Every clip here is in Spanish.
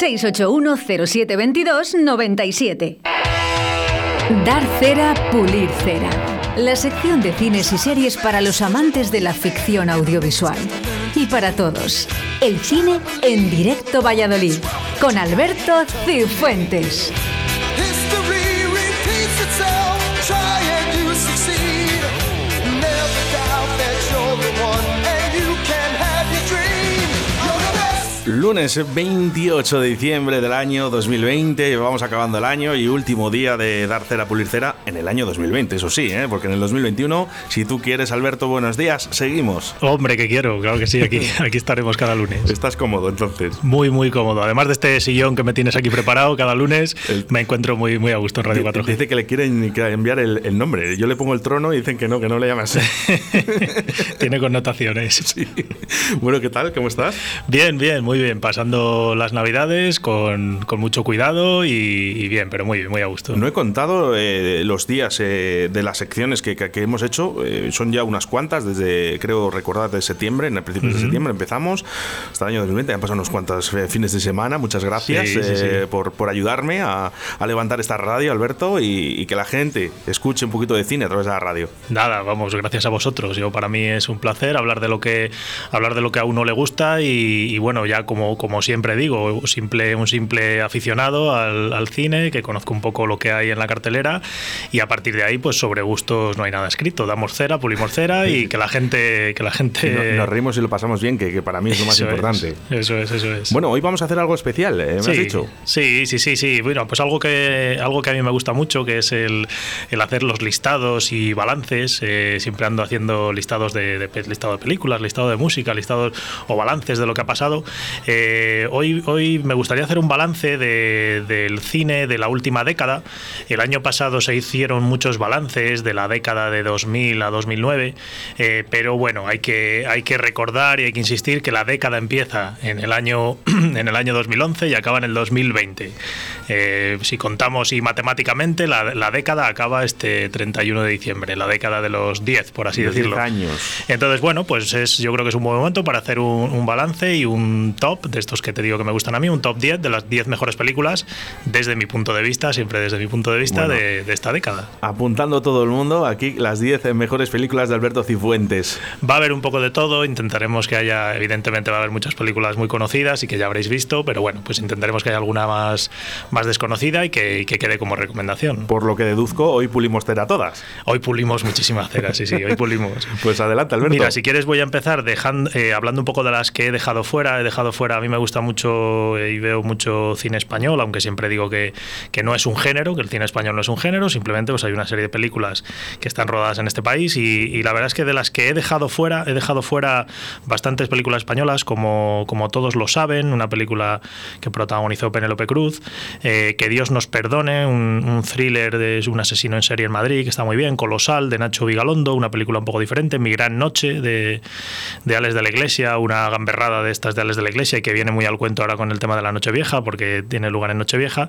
681-0722-97. Dar cera, pulir cera. La sección de cines y series para los amantes de la ficción audiovisual. Y para todos, el cine en directo Valladolid, con Alberto Cifuentes. Lunes 28 de diciembre del año 2020, vamos acabando el año y último día de dar cera pulir cera en el año 2020, eso sí, ¿eh? porque en el 2021, si tú quieres, Alberto, buenos días, seguimos. Hombre, que quiero, claro que sí, aquí, aquí estaremos cada lunes. ¿Estás cómodo entonces? Muy, muy cómodo. Además de este sillón que me tienes aquí preparado cada lunes, me encuentro muy, muy a gusto en Radio 4. Dice que le quieren enviar el, nombre. Yo le pongo el trono y dicen que no, que no le llamas. Tiene connotaciones. Bueno, ¿qué tal? ¿Cómo estás? Bien, bien, muy bien, pasando las navidades con, con mucho cuidado y, bien, pero muy muy a gusto. No he contado eh, los días eh, de las secciones que, que, hemos hecho, eh, son ya unas cuantas, desde creo recordar de septiembre, en el principio de septiembre empezamos, hasta el año 2020, han pasado unos cuantos fines de semana, muchas gracias Por, por, ayudarme a, a, levantar esta radio, Alberto, y, que la gente escuche un poquito de cine a través de la radio. Nada, vamos, gracias a vosotros. Yo para mí es un placer hablar de lo que hablar de lo que a uno le gusta y, y bueno, ya como, como siempre digo, simple, un simple aficionado al, cine, que conozco un poco lo que hay en la cartelera y a partir de ahí, pues sobre gustos no hay nada escrito. Damos cera, pulimos cera y que la gente... Que la gente... nos reímos y lo pasamos bien, que, para mí es lo más importante. eso es, eso es. Bueno, hoy vamos a hacer algo especial, ¿eh? ¿me sí, has dicho? Sí, sí, sí, sí. Bueno, pues algo que, algo que a mí me gusta mucho, que es el, el hacer los listados y balances. Eh, siempre ando haciendo listados de, de, listado de películas, listado de música, listados o balances de lo que ha pasado. Eh, hoy, hoy me gustaría hacer un balance del cine de la última década. El año pasado se hicieron muchos balances de la década de 2000 a 2009, eh, pero bueno, hay que, hay que recordar y hay que insistir que la década empieza en el año, en el año 2011 y acaba en el 2020. Eh, si contamos y matemáticamente, la, década acaba este 31 de diciembre, la década de los 10, por así decirlo. años. Entonces, bueno, pues es, yo creo que es un buen momento para hacer un, un balance y un top de estos que te digo que me gustan a mí, un top 10 de las 10 mejores películas desde mi punto de vista, siempre desde mi punto de vista de, esta década. Apuntando todo el mundo, aquí las 10 mejores películas de Alberto Cifuentes. Va a haber un poco de todo, intentaremos que haya, evidentemente va a haber muchas películas muy conocidas y que ya habréis visto, pero bueno, pues intentaremos que haya alguna más, más desconocida y que, que quede como recomendación. Por lo que deduzco, hoy pulimos cera todas. Hoy pulimos muchísimas ceras, sí, sí, hoy pulimos. pues adelante, Alberto. Mira, si quieres voy a empezar dejando, eh, hablando un poco de las que he dejado fuera. He dejado fuera, a mí me gusta mucho y veo mucho cine español, aunque siempre digo que, que, no es un género, que el cine español no es un género, simplemente pues hay una serie de películas que están rodadas en este país y, la verdad es que de las que he dejado fuera, he dejado fuera bastantes películas españolas, como, como todos lo saben, una película que protagonizó Penélope Cruz, eh, Que Dios nos perdone, un, thriller de un asesino en serie en Madrid, que está muy bien, Colosal, de Nacho Vigalondo, una película un poco diferente, Mi Gran Noche, de, de Ales de la Iglesia, una gamberrada de estas de Ales de la Iglesia que viene muy al cuento ahora con el tema de la Nochevieja, porque tiene lugar en Nochevieja.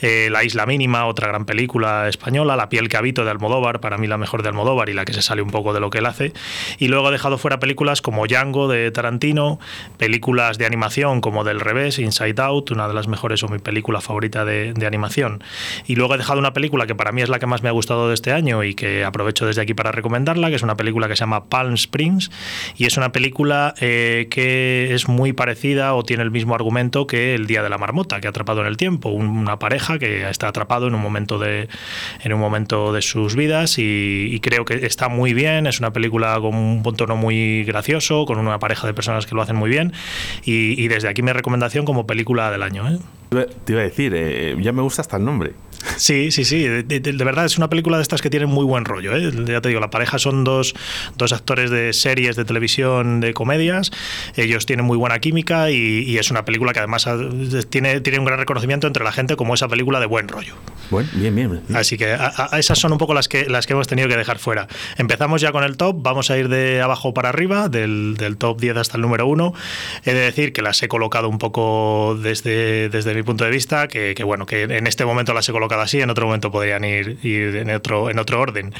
Eh, la Isla Mínima, otra gran película española. La piel que habito de Almodóvar, para mí la mejor de Almodóvar y la que se sale un poco de lo que él hace. Y luego he dejado fuera películas como Django de Tarantino, películas de animación como Del Revés, Inside Out, una de las mejores o mi película favorita de, animación. Y luego he dejado una película que para mí es la que más me ha gustado de este año y que aprovecho desde aquí para recomendarla, que es una película que se llama Palm Springs y es una película eh, que es muy parecida o tiene el mismo argumento que El Día de la Marmota, que ha atrapado en el tiempo, una pareja que está atrapado en un momento de, en un momento de sus vidas y, creo que está muy bien, es una película con un tono muy gracioso, con una pareja de personas que lo hacen muy bien y, desde aquí mi recomendación como película del año. ¿eh? Te iba a decir, eh, ya me gusta hasta el nombre. Sí, sí, sí. De, verdad es una película de estas que tienen muy buen rollo. ¿eh? Ya te digo, la pareja son dos, dos, actores de series de televisión de comedias. Ellos tienen muy buena química y, es una película que además tiene, tiene un gran reconocimiento entre la gente como esa película de buen rollo. Bueno, bien, bien. Así que a, esas son un poco las que, las que hemos tenido que dejar fuera. Empezamos ya con el top. Vamos a ir de abajo para arriba, del, del top 10 hasta el número 1. He de decir que las he colocado un poco desde, desde mi punto de vista, que, que bueno, que en este momento las he colocado colocado así, en otro momento podrían ir, ir en, otro, en otro orden.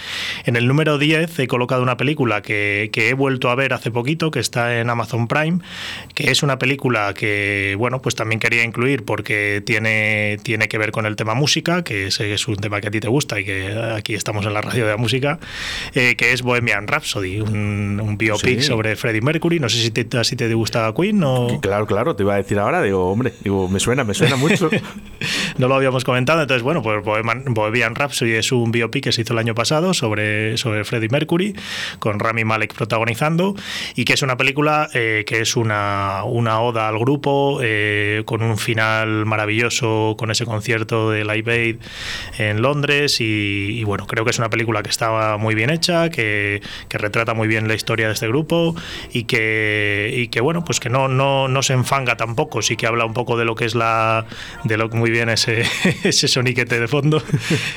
En el número 10 he colocado una película que, que, he vuelto a ver hace poquito, que está en Amazon Prime, que es una película que, bueno, pues también quería incluir porque tiene, tiene que ver con el tema música, que que es un tema que a ti te gusta y que aquí estamos en la radio de la música, eh, que es Bohemian Rhapsody, un, un biopic sobre Freddie Mercury. No sé si te, si te gusta Queen o... Claro, claro, te iba a decir ahora, digo, hombre, digo, me suena, me suena mucho. no lo habíamos comentado, entonces, bueno, pues Bohemian Rhapsody es un biopic que se hizo el año pasado sobre, sobre Freddie Mercury, con Rami Malek protagonizando, y que es una película eh, que es una, una oda al grupo, eh, con un final maravilloso, con ese concierto de Live Aid en Londres, y, bueno, creo que es una película que estaba muy bien hecha, que, que retrata muy bien la historia de este grupo, y que, y que bueno, pues que no, no, no se enfanga tampoco, sí que habla un poco de lo que es la, de lo muy bien ese, ese soniquete de fondo,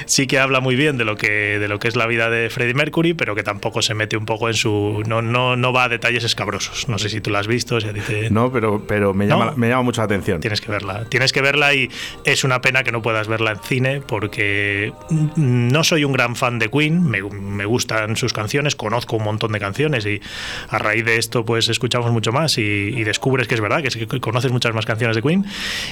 sí que habla muy bien de lo que, de lo que es la vida de Freddie Mercury, pero que tampoco se mete un poco en su, no, no, no va a detalles escabrosos. No sé si tú la has visto, si dice... No, pero, pero me, llama, me llama mucho la atención. Tienes que verla, tienes que verla y es una pena que no puedas verla en cine porque no soy un gran fan de Queen, me, me gustan sus canciones, conozco un montón de canciones y a raíz de esto pues escuchamos mucho más y, y descubres que es verdad, que conoces muchas más canciones de Queen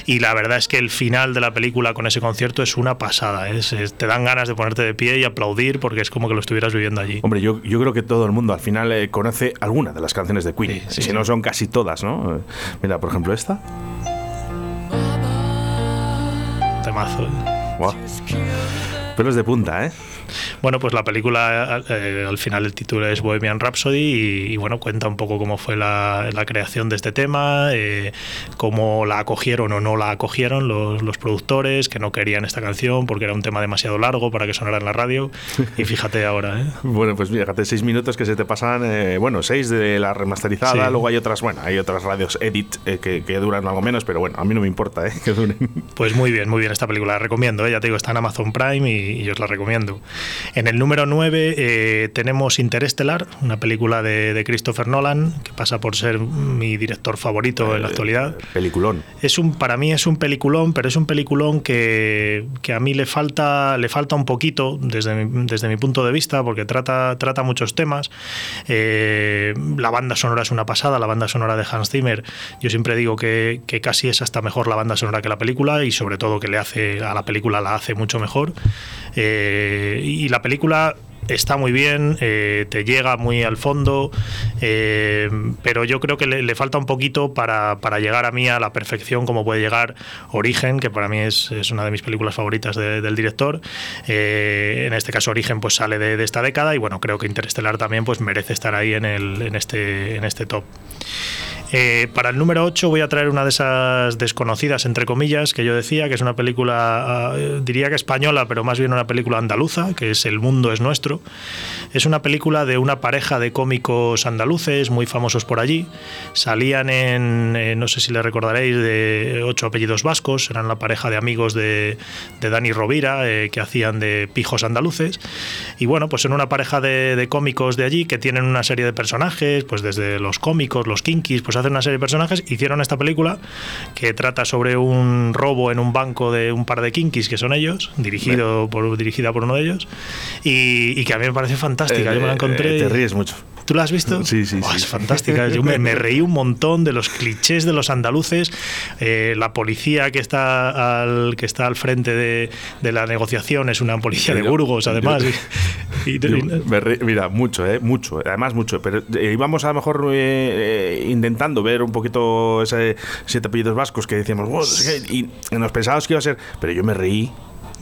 y la verdad es que el final de la película con ese concierto es una pasada. Es, te dan ganas de ponerte de pie y aplaudir porque es como que lo estuvieras viviendo allí. Hombre, yo, yo creo que todo el mundo al final eh, conoce alguna de las canciones de Queen. si no son casi todas, ¿no? Eh, mira, por ejemplo, esta. Temazo. Wow. Pelos de punta, ¿eh? Bueno, pues la película, eh, al final el título es Bohemian Rhapsody y, bueno, cuenta un poco cómo fue la, creación de este tema, eh, cómo la acogieron o no la acogieron los, los, productores, que no querían esta canción porque era un tema demasiado largo para que sonara en la radio. Y fíjate ahora, ¿eh? Bueno, pues fíjate, seis minutos que se te pasan, eh, bueno, seis de la remasterizada, luego hay otras, bueno, hay otras radios edit que, que, duran algo menos, pero bueno, a mí no me importa, ¿eh? Que duren. Pues muy bien, muy bien esta película, la recomiendo, ya te digo, está en Amazon Prime y, y yo os la recomiendo. En el número 9 eh, tenemos Interestelar, una película de, Christopher Nolan, que pasa por ser mi director favorito en la eh, actualidad. Peliculón. Es un, para mí es un peliculón, pero es un peliculón que, que a mí le falta, le falta un poquito desde mi, desde mi punto de vista, porque trata, trata muchos temas. Eh, la banda sonora es una pasada, la banda sonora de Hans Zimmer. Yo siempre digo que, que casi es hasta mejor la banda sonora que la película y sobre todo que le hace a la película la hace mucho mejor. Y la película está muy bien, eh, te llega muy al fondo, eh, pero yo creo que le, falta un poquito para, llegar a mí a la perfección como puede llegar Origen, que para mí es, una de mis películas favoritas del director. Eh, en este caso Origen pues sale de, esta década y bueno, creo que Interestelar también pues merece estar ahí en, este, en este top. Eh, para el número 8 voy a traer una de esas desconocidas, entre comillas, que yo decía, que es una película, uh, diría que española, pero más bien una película andaluza, que es El mundo es nuestro. Es una película de una pareja de cómicos andaluces muy famosos por allí. Salían en, eh, no sé si le recordaréis, de ocho apellidos vascos, eran la pareja de amigos de, de Dani Rovira, eh, que hacían de pijos andaluces. Y bueno, pues son una pareja de, de cómicos de allí que tienen una serie de personajes, pues desde los cómicos, los kinkis, pues hacer una serie de personajes, hicieron esta película que trata sobre un robo en un banco de un par de kinkis que son ellos, dirigido por, dirigida por uno de ellos, y, que a mí me parece fantástica. Yo me la eh, encontré. Eh, te ríes mucho. ¿Tú la has visto? Sí, sí, Es fantástica. Yo me, reí un montón de los clichés de los andaluces, eh, la policía que está al, que está al frente de, de la negociación es una policía de Burgos, además. mira, mucho, eh, mucho, además mucho. Pero íbamos a lo mejor eh, intentando ver un poquito ese siete apellidos vascos que decíamos, y nos pensábamos que iba a ser, pero yo me reí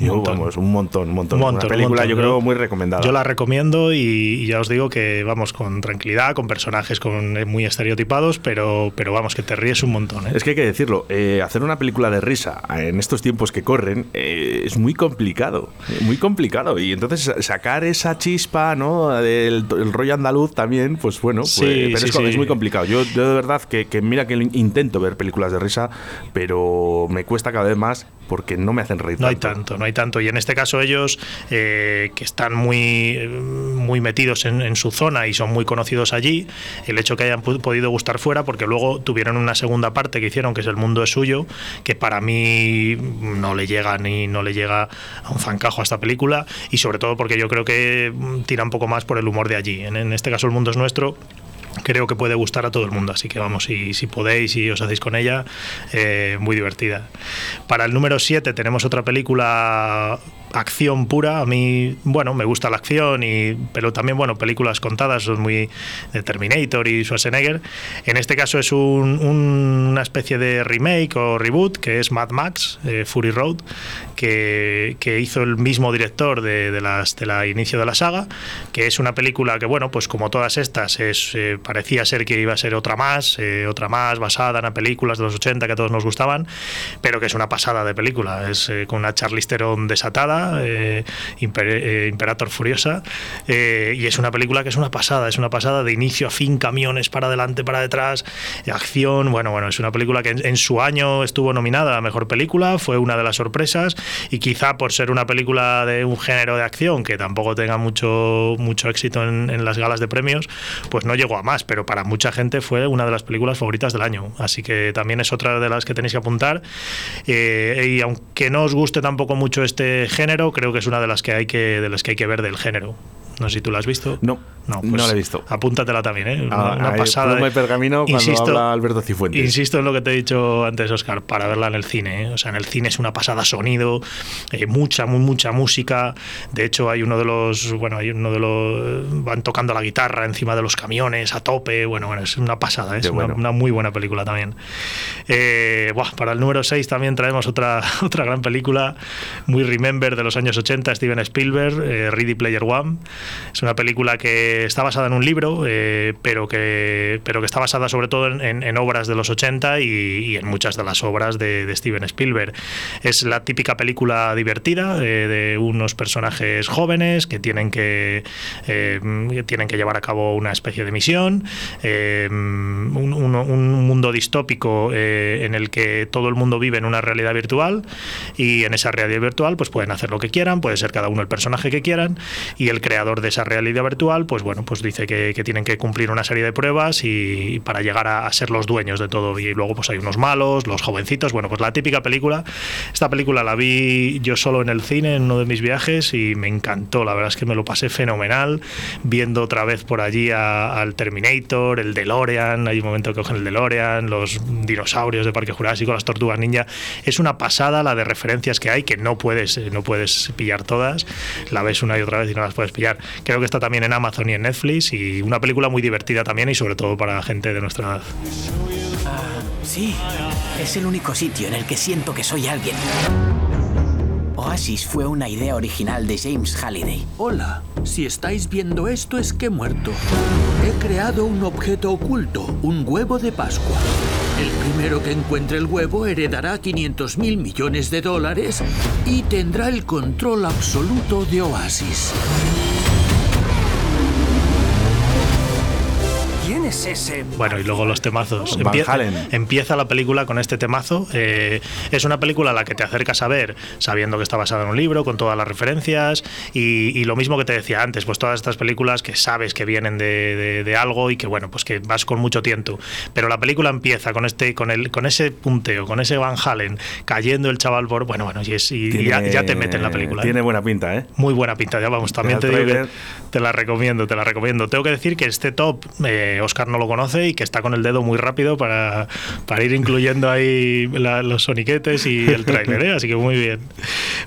un montón. Vamos, un montón, un montón. Una película, yo creo, muy recomendada. Yo la recomiendo y, ya os digo que vamos con tranquilidad, con personajes con, eh, muy estereotipados, pero, pero vamos, que te ríes un montón. ¿eh? Es que hay que decirlo, eh, hacer una película de risa en estos tiempos que corren es muy complicado, muy complicado. Y entonces sacar esa chispa, ¿no? Del rollo andaluz también, pues bueno, pues, pero es, muy complicado. Yo, de verdad que, que mira que intento ver películas de risa, pero me cuesta cada vez más porque no me hacen reír no hay tanto. no hay tanto. Y en este caso ellos eh, que están muy muy metidos en, su zona y son muy conocidos allí el hecho que hayan podido gustar fuera porque luego tuvieron una segunda parte que hicieron que es el mundo es suyo que para mí no le llega ni no le llega a un zancajo a esta película y sobre todo porque yo creo que tira un poco más por el humor de allí. En, en este caso el mundo es nuestro creo que puede gustar a todo el mundo. Así que vamos, si, si podéis y os hacéis con ella, eh, muy divertida. Para el número 7 tenemos otra película acción pura. A mí, bueno, me gusta la acción, y, pero también, bueno, películas contadas son muy de Terminator y Schwarzenegger. En este caso es una especie de remake o reboot que es Mad Max, eh, Fury Road, que, que, hizo el mismo director de, de, las, de la inicio de la saga, que es una película que, bueno, pues como todas estas, es, eh, parecía ser que iba a ser otra más, eh, otra más basada en películas de los 80 que a todos nos gustaban, pero que es una pasada de película. Es con una Charlize Theron desatada eh, eh, Imperator Furiosa, eh, y es una película que es una pasada, es una pasada de inicio a fin, camiones para adelante, para detrás, acción, bueno, bueno, es una película que en, su año estuvo nominada a Mejor Película, fue una de las sorpresas, y quizá por ser una película de un género de acción que tampoco tenga mucho, mucho éxito en, las galas de premios, pues no llegó a más, pero para mucha gente fue una de las películas favoritas del año, así que también es otra de las que tenéis que apuntar, y aunque no os guste tampoco mucho este género, creo que es una de las que hay que, de las que, hay que ver del género. No sé si tú la has visto. No, no, no la he visto. Apúntatela también, ¿eh? Una, ah, pasada. De, pergamino cuando insisto, habla Alberto Cifuentes. Insisto en lo que te he dicho antes, Oscar, para verla en el cine. ¿eh? O sea, en el cine es una pasada sonido, eh, mucha, muy, mucha música. De hecho, hay uno de los, bueno, hay uno de los, van tocando la guitarra encima de los camiones a tope. Bueno, bueno, es una pasada, ¿eh? es una, muy buena película también. Eh, buah, para el número 6 también traemos otra, otra gran película, muy remember de los años 80, Steven Spielberg, Ready Player One. Es una película que está basada en un libro, eh, pero, que, pero que está basada sobre todo en, obras de los 80 y, en muchas de las obras de, Steven Spielberg. Es la típica película divertida eh, de unos personajes jóvenes que tienen que, eh, tienen que llevar a cabo una especie de misión, un, un, mundo distópico en el que todo el mundo vive en una realidad virtual y en esa realidad virtual pues pueden hacer lo que quieran, puede ser cada uno el personaje que quieran y el creador de esa realidad virtual, pues bueno, pues dice que, tienen que cumplir una serie de pruebas y, para llegar a, ser los dueños de todo. Y luego pues hay unos malos, los jovencitos, bueno, pues la típica película. Esta película la vi yo solo en el cine en uno de mis viajes y me encantó, la verdad es que me lo pasé fenomenal viendo otra vez por allí al Terminator, el DeLorean, hay un momento que cogen el DeLorean, los dinosaurios de Parque Jurásico, las tortugas ninja. Es una pasada la de referencias que hay que no puedes, no puedes pillar todas. La ves una y otra vez y no las puedes pillar. Creo que está también en Amazon y en Netflix y una película muy divertida también y sobre todo para gente de nuestra edad. Ah, sí, es el único sitio en el que siento que soy alguien. Oasis fue una idea original de James Halliday. Hola, si estáis viendo esto es que he muerto. He creado un objeto oculto, un huevo de Pascua. El primero que encuentre el huevo heredará 500 mil millones de dólares y tendrá el control absoluto de Oasis. Ese? Bueno, y luego los temazos. Empieza, la película con este temazo. Eh, es una película a la que te acercas a ver sabiendo que está basada en un libro, con todas las referencias. Y, lo mismo que te decía antes, pues todas estas películas que sabes que vienen de, algo y que, bueno, pues que vas con mucho tiento. Pero la película empieza con este con el con ese punteo, con ese Van Halen cayendo el chaval por. Bueno, bueno, y, es, y ya, te mete en la película. Tiene ¿eh? buena pinta, ¿eh? Muy buena pinta, ya vamos. También te digo que te la recomiendo, te la recomiendo. Tengo que decir que este top, eh, Oscar no lo conoce y que está con el dedo muy rápido para, para ir incluyendo ahí los soniquetes y el tráiler, ¿eh? así que muy bien.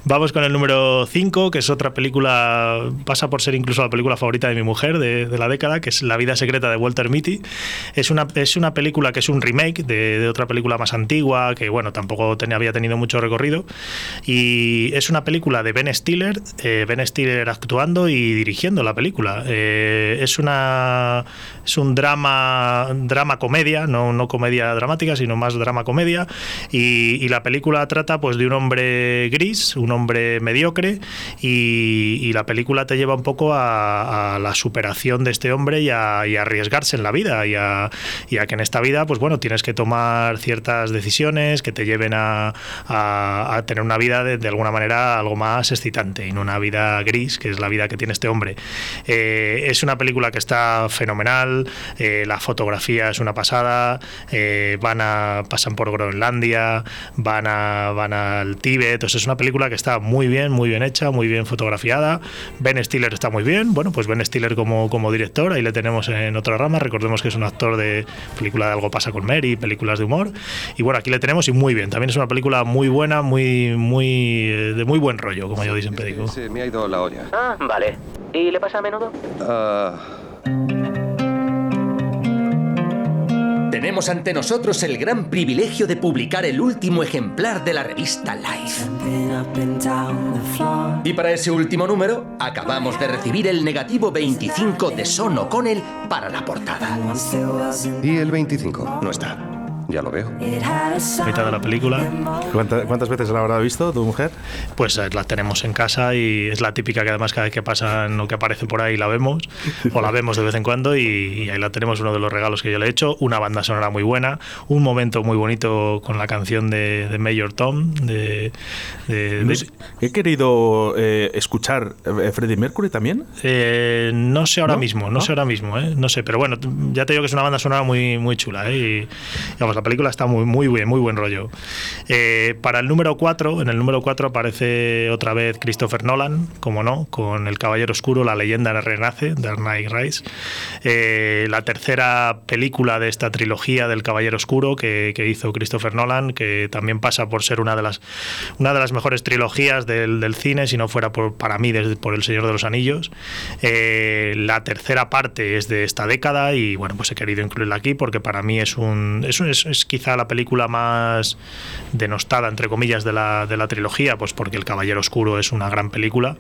Vamos con el número 5, que es otra película, pasa por ser incluso la película favorita de mi mujer de, la década, que es La vida secreta de Walter Mitty. Es una, es una película que es un remake de, otra película más antigua, que bueno, tampoco tenía, había tenido mucho recorrido. Y es una película de Ben Stiller, eh, Ben Stiller actuando y dirigiendo la película. Eh, es, una, es un drama drama, comedia, no, no comedia dramática, sino más drama comedia. Y, la película trata pues de un hombre gris, un hombre mediocre, y, la película te lleva un poco a, la superación de este hombre y a, arriesgarse en la vida, y a, que en esta vida, pues bueno, tienes que tomar ciertas decisiones que te lleven a, tener una vida de, alguna manera algo más excitante y no una vida gris, que es la vida que tiene este hombre. Eh, es una película que está fenomenal, eh, la fotografía es una pasada, eh, van a, pasan por Groenlandia, van, a, van al Tíbet, es una película que está muy bien, muy bien hecha, muy bien fotografiada. Ben Stiller está muy bien, bueno, pues Ben Stiller como, como director, ahí le tenemos en otra rama, recordemos que es un actor de película de Algo pasa con Mary, películas de humor, y bueno, aquí le tenemos y muy bien, también es una película muy buena, muy, muy, de muy buen rollo, como yo siempre digo. Sí, me ha ido la olla. Ah, vale. ¿Y le pasa a menudo? Ah... Tenemos ante nosotros el gran privilegio de publicar el último ejemplar de la revista Life. Y para ese último número, acabamos de recibir el negativo 25 de Son O'Connell para la portada. ¿Y el 25? No está. Ya lo veo. Mitad de la película. ¿Cuántas, veces la habrá visto tu mujer? Pues eh, la tenemos en casa y es la típica que además cada vez que pasa o que aparece por ahí la vemos o la vemos de vez en cuando y, ahí la tenemos uno de los regalos que yo le he hecho. Una banda sonora muy buena, un momento muy bonito con la canción de, de Mayor Tom. De, he querido eh, escuchar eh, Freddie Mercury también. no sé ahora mismo, no, sé ahora mismo, no sé, pero bueno, ya te digo que es una banda sonora muy, muy chula y vamos, la película está muy, muy bien, muy buen rollo. Eh, para el número 4, en el número 4 aparece otra vez Christopher Nolan, como no, con El Caballero Oscuro, la leyenda renace, Dark Knight Rise. Eh, la tercera película de esta trilogía del Caballero Oscuro que, hizo Christopher Nolan, que también pasa por ser una de las, una de las mejores trilogías del, cine, si no fuera por, para mí desde, por El Señor de los Anillos. Eh, la tercera parte es de esta década y bueno, pues he querido incluirla aquí porque para mí es un, es quizá la película más denostada, entre comillas, de la, de la trilogía, pues porque El Caballero Oscuro es una gran película.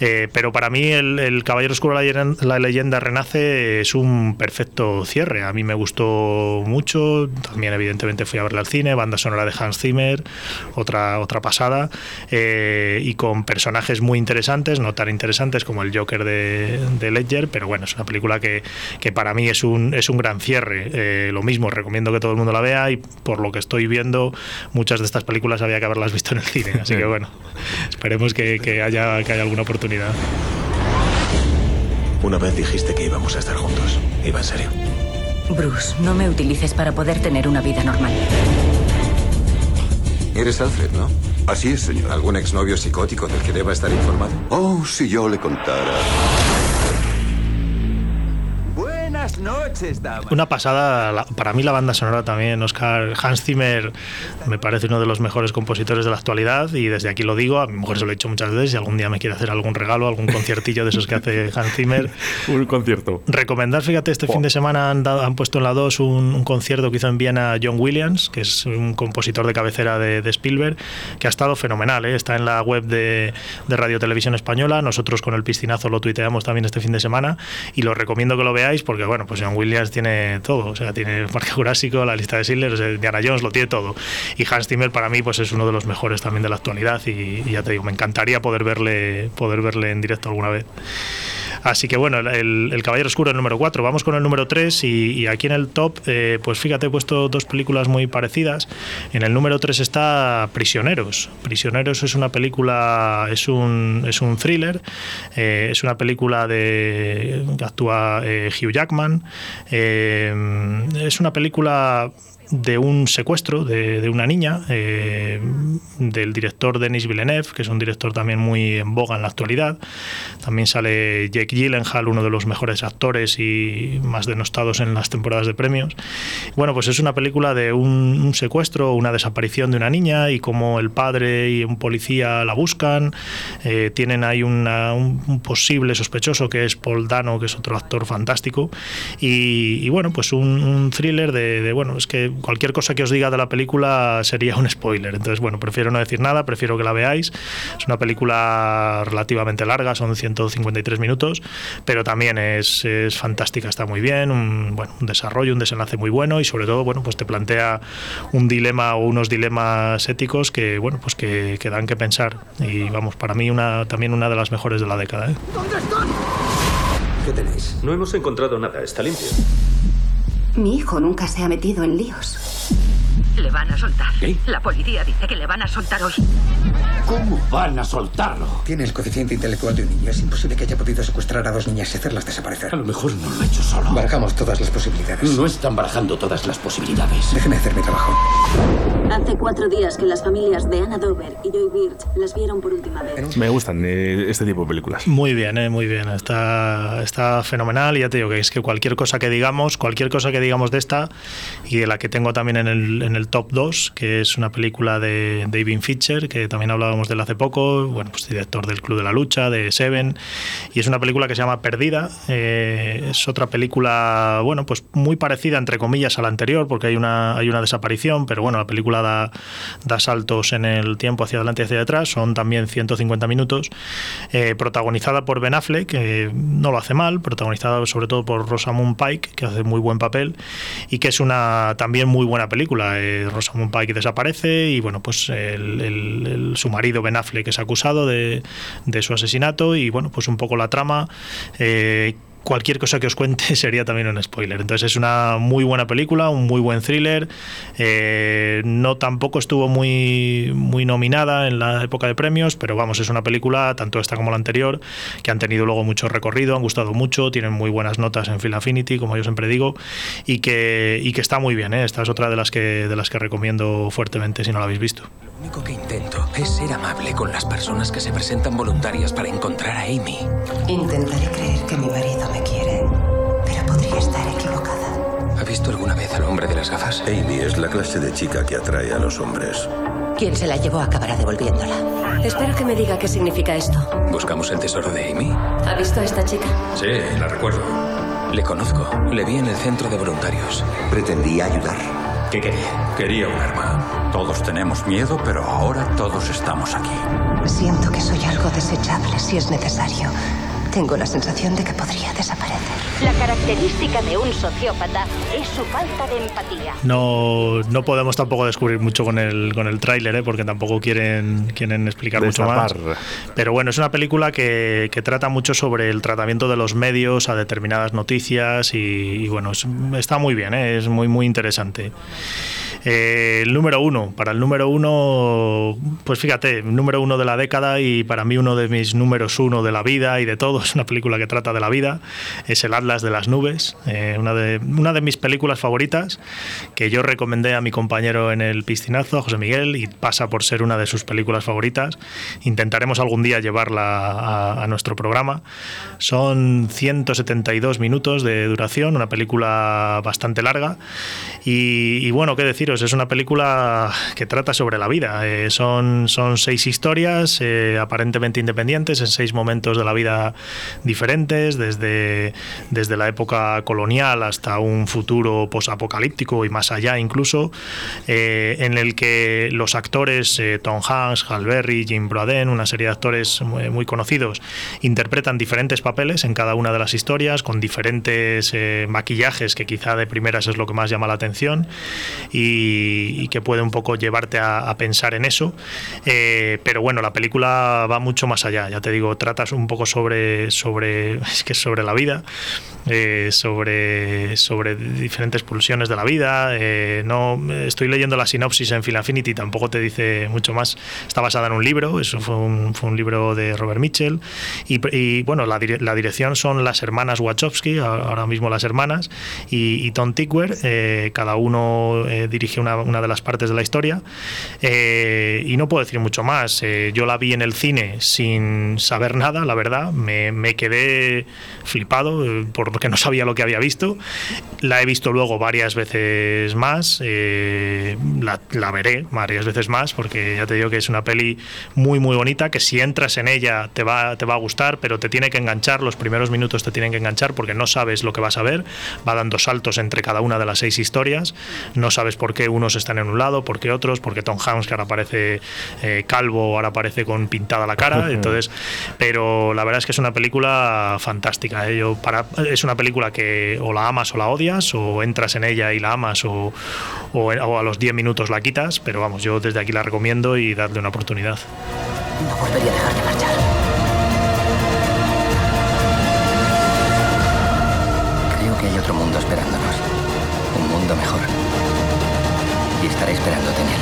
Eh, pero para mí el, Caballero Oscuro, la, leyenda renace, es un perfecto cierre. A mí me gustó mucho. También, evidentemente, fui a verla al cine. Banda sonora de Hans Zimmer, otra, otra pasada. Eh, y con personajes muy interesantes, no tan interesantes como el Joker de, de Ledger, pero bueno, es una película que, que para mí es un, es un gran cierre. Eh, lo mismo, recomiendo que todo el mundo la vea y por lo que estoy viendo, muchas de estas películas había que haberlas visto en el cine. Así que bueno, esperemos que, haya, que haya alguna oportunidad. Una vez dijiste que íbamos a estar juntos. ¿Iba en serio? Bruce, no me utilices para poder tener una vida normal. Eres Alfred, ¿no? Así es, señor. ¿Algún exnovio psicótico del que deba estar informado? Oh, si yo le contara. Una pasada, para mí la banda sonora también, Oscar Hans Zimmer me parece uno de los mejores compositores de la actualidad y desde aquí lo digo, a mi mujer se lo he dicho muchas veces, si algún día me quiere hacer algún regalo, algún conciertillo de esos que hace Hans Zimmer. un concierto. Recomendar, fíjate, este fin de semana han, han puesto en la 2 un, concierto que hizo en Viena John Williams, que es un compositor de cabecera de, Spielberg, que ha estado fenomenal, ¿eh? está en la web de, de Radio Televisión Española, nosotros con el piscinazo lo tuiteamos también este fin de semana y lo recomiendo que lo veáis porque bueno, bueno, pues John Williams tiene todo, o sea, tiene el Parque Jurásico, la lista de Schindler, Diana Jones lo tiene todo. Y Hans Zimmer para mí pues es uno de los mejores también de la actualidad y, ya te digo, me encantaría poder verle, poder verle en directo alguna vez. Así que bueno, el, Caballero Oscuro el número 4. Vamos con el número 3 y, aquí en el top, eh, pues fíjate, he puesto dos películas muy parecidas. En el número 3 está Prisioneros. Prisioneros es una película, es un, es un thriller, eh, es una película de actúa eh, Hugh Jackman. es una película de un secuestro de, una niña eh, del director Denis Villeneuve, que es un director también muy en boga en la actualidad. También sale Jake Gyllenhaal, uno de los mejores actores y más denostados en las temporadas de premios. Bueno, pues es una película de un, secuestro, una desaparición de una niña y cómo el padre y un policía la buscan. Eh, tienen ahí un posible sospechoso que es Paul Dano, que es otro actor fantástico. Y, bueno, pues un, thriller de, de, bueno, es que cualquier cosa que os diga de la película sería un spoiler. Entonces, bueno, prefiero no decir nada, prefiero que la veáis. Es una película relativamente larga, son 153 minutos, pero también es, es fantástica, está muy bien, un, bueno, un desarrollo, un desenlace muy bueno y sobre todo, bueno, pues te plantea un dilema o unos dilemas éticos que, bueno, pues que, que dan que pensar. Y vamos, para mí una, también una de las mejores de la década. ¿eh? ¿Dónde están? ¿Qué tenéis? No hemos encontrado nada, está limpio. Mi hijo nunca se ha metido en líos. Le van a soltar. ¿Qué? La policía dice que le van a soltar hoy. ¿Cómo van a soltarlo? Tiene el coeficiente intelectual de un niño. Es imposible que haya podido secuestrar a dos niñas y hacerlas desaparecer. A lo mejor no lo ha hecho solo. Barajamos todas las posibilidades. No están barajando todas las posibilidades. Déjeme hacer mi trabajo. Cuatro días que las familias de Anna Dover y Joy Birch las vieron por última vez. Me gustan eh, este tipo de películas. Muy bien, eh, muy bien. Está, está fenomenal. Y ya te digo que es que cualquier cosa que digamos, cualquier cosa que digamos de esta y de la que tengo también en el, en el top 2, que es una película de David Fincher, que también hablábamos de él hace poco, bueno, pues director del Club de la Lucha, de Seven, y es una película que se llama Perdida. Eh, es otra película, bueno, pues muy parecida, entre comillas, a la anterior, porque hay una, hay una desaparición, pero bueno, la película da, da saltos en el tiempo hacia adelante y hacia atrás, son también 150 minutos, eh, protagonizada por Ben Affleck, que no lo hace mal, protagonizada sobre todo por Rosamund Pike, que hace muy buen papel, y que es una también muy buena película. Eh, Rosamund Pike desaparece y bueno, pues el, su marido Ben Affleck es acusado de, de, su asesinato y bueno, pues un poco la trama. Eh, cualquier cosa que os cuente sería también un spoiler. Entonces es una muy buena película, un muy buen thriller. Eh, no tampoco estuvo muy, muy nominada en la época de premios, pero vamos, es una película, tanto esta como la anterior, que han tenido luego mucho recorrido, han gustado mucho, tienen muy buenas notas en Film Affinity, como yo siempre digo, y que, y que está muy bien. ¿eh? Esta es otra de las, que, de las que recomiendo fuertemente si no la habéis visto. Lo único que intento es ser amable con las personas que se presentan voluntarias para encontrar a Amy. Intentaré creer que mi marido me quiere, pero podría estar equivocada. ¿Ha visto alguna vez al hombre de las gafas? Amy es la clase de chica que atrae a los hombres. Quien se la llevó acabará devolviéndola. Espero que me diga qué significa esto. ¿Buscamos el tesoro de Amy? ¿Ha visto a esta chica? Sí, la recuerdo. Le conozco. Le vi en el centro de voluntarios. Pretendía ayudar. ¿Qué quería? Quería un arma. Todos tenemos miedo, pero ahora todos estamos aquí. Siento que soy algo desechable si es necesario. Tengo la sensación de que podría desaparecer. La característica de un sociópata es su falta de empatía. No, no podemos tampoco descubrir mucho con el, con el tráiler, ¿eh? porque tampoco quieren, quieren explicar Destapar. mucho más. Pero bueno, es una película que, que, trata mucho sobre el tratamiento de los medios a determinadas noticias y, y bueno, es, está muy bien, ¿eh? es muy, muy interesante. Eh, el número uno, para el número uno, pues fíjate, número uno de la década y para mí uno de mis números uno de la vida y de todo, es una película que trata de la vida, es El Atlas de las Nubes, eh, una, de, una de mis películas favoritas que yo recomendé a mi compañero en el piscinazo, a José Miguel, y pasa por ser una de sus películas favoritas. Intentaremos algún día llevarla a, nuestro programa. Son 172 minutos de duración, una película bastante larga y, y bueno, qué deciros, es una película que trata sobre la vida. Eh, son, son seis historias eh, aparentemente independientes en seis momentos de la vida diferentes, desde, desde la época colonial hasta un futuro posapocalíptico y más allá incluso, eh, en el que los actores eh, Tom Hanks, Hal Berry, Jim Broden, una serie de actores muy, muy, conocidos, interpretan diferentes papeles en cada una de las historias, con diferentes eh, maquillajes que quizá de primeras es lo que más llama la atención y, y que puede un poco llevarte a, pensar en eso. Eh, pero bueno, la película va mucho más allá, ya te digo, tratas un poco sobre, sobre, es que sobre la vida, eh, sobre, sobre diferentes pulsiones de la vida. Eh, no Estoy leyendo la sinopsis en Film Affinity, tampoco te dice mucho más. Está basada en un libro, eso fue un, fue un libro de Robert Mitchell. Y, bueno, la, dirección son las hermanas Wachowski, ahora mismo las hermanas, y, Tom Tickwer, cada uno dirigiendo una, una, de las partes de la historia. Eh, y no puedo decir mucho más. Eh, yo la vi en el cine sin saber nada, la verdad. Me, me quedé flipado eh, porque no sabía lo que había visto. La he visto luego varias veces más. La, la, veré varias veces más porque ya te digo que es una peli muy, muy bonita. Que si entras en ella te va, te va a gustar, pero te tiene que enganchar. Los primeros minutos te tienen que enganchar porque no sabes lo que vas a ver. Va dando saltos entre cada una de las seis historias. No sabes por qué unos están en un lado, por qué otros, porque Tom Hanks, que ahora parece eh, calvo, ahora parece con pintada la cara. Entonces, pero la verdad es que es una película fantástica. ¿eh? para, es una película que o la amas o la odias, o entras en ella y la amas, o, o, a los 10 minutos la quitas. Pero vamos, yo desde aquí la recomiendo y darle una oportunidad. No volvería a dejar de marchar. Estaré esperándote en él.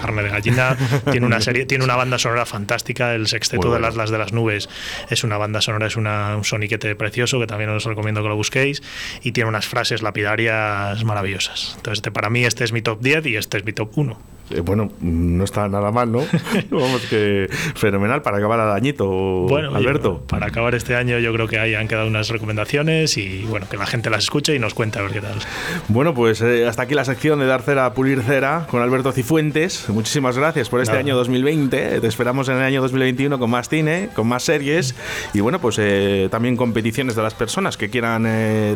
carne de gallina. tiene una serie, tiene una banda sonora fantástica. El sexteto de las las de las nubes es una banda sonora, es una, un soniquete precioso que también os recomiendo que lo busquéis. Y tiene unas frases lapidarias maravillosas. Entonces, este, para mí, este es mi top 10 y este es mi top 1. Eh, bueno, no está nada mal, ¿no? Vamos que fenomenal para acabar el añito, bueno, Alberto. para acabar este año yo creo que ahí han quedado unas recomendaciones y bueno, que la gente las escuche y nos cuente a ver qué tal. Bueno, pues eh, hasta aquí la sección de dar cera a pulir cera con Alberto Cifuentes. Muchísimas gracias por este año 2020. Te esperamos en el año 2021 con más cine, con más series y bueno, pues eh, también competiciones de las personas que quieran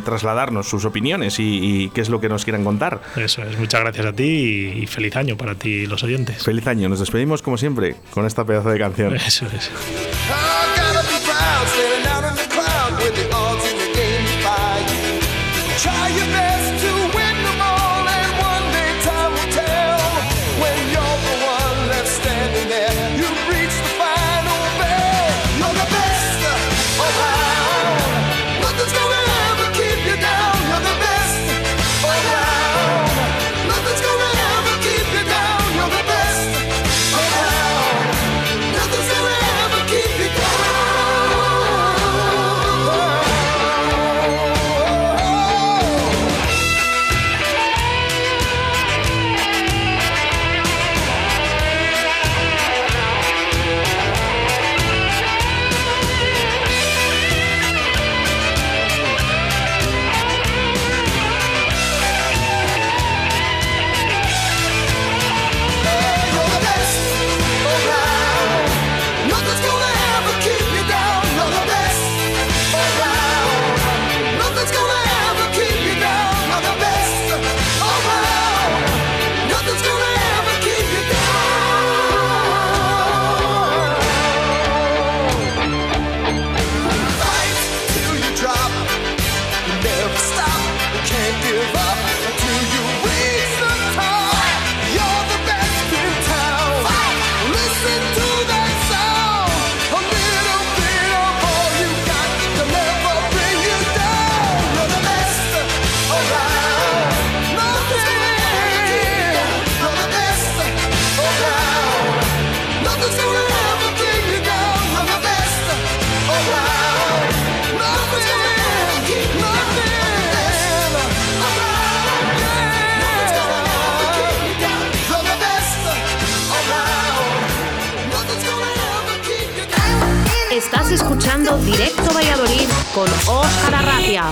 trasladarnos sus opiniones y, qué es lo que nos quieran contar. Eso es, muchas gracias a ti y feliz año para ti y los oyentes. Feliz año, nos despedimos como siempre con esta pedazo de canción. Eso es.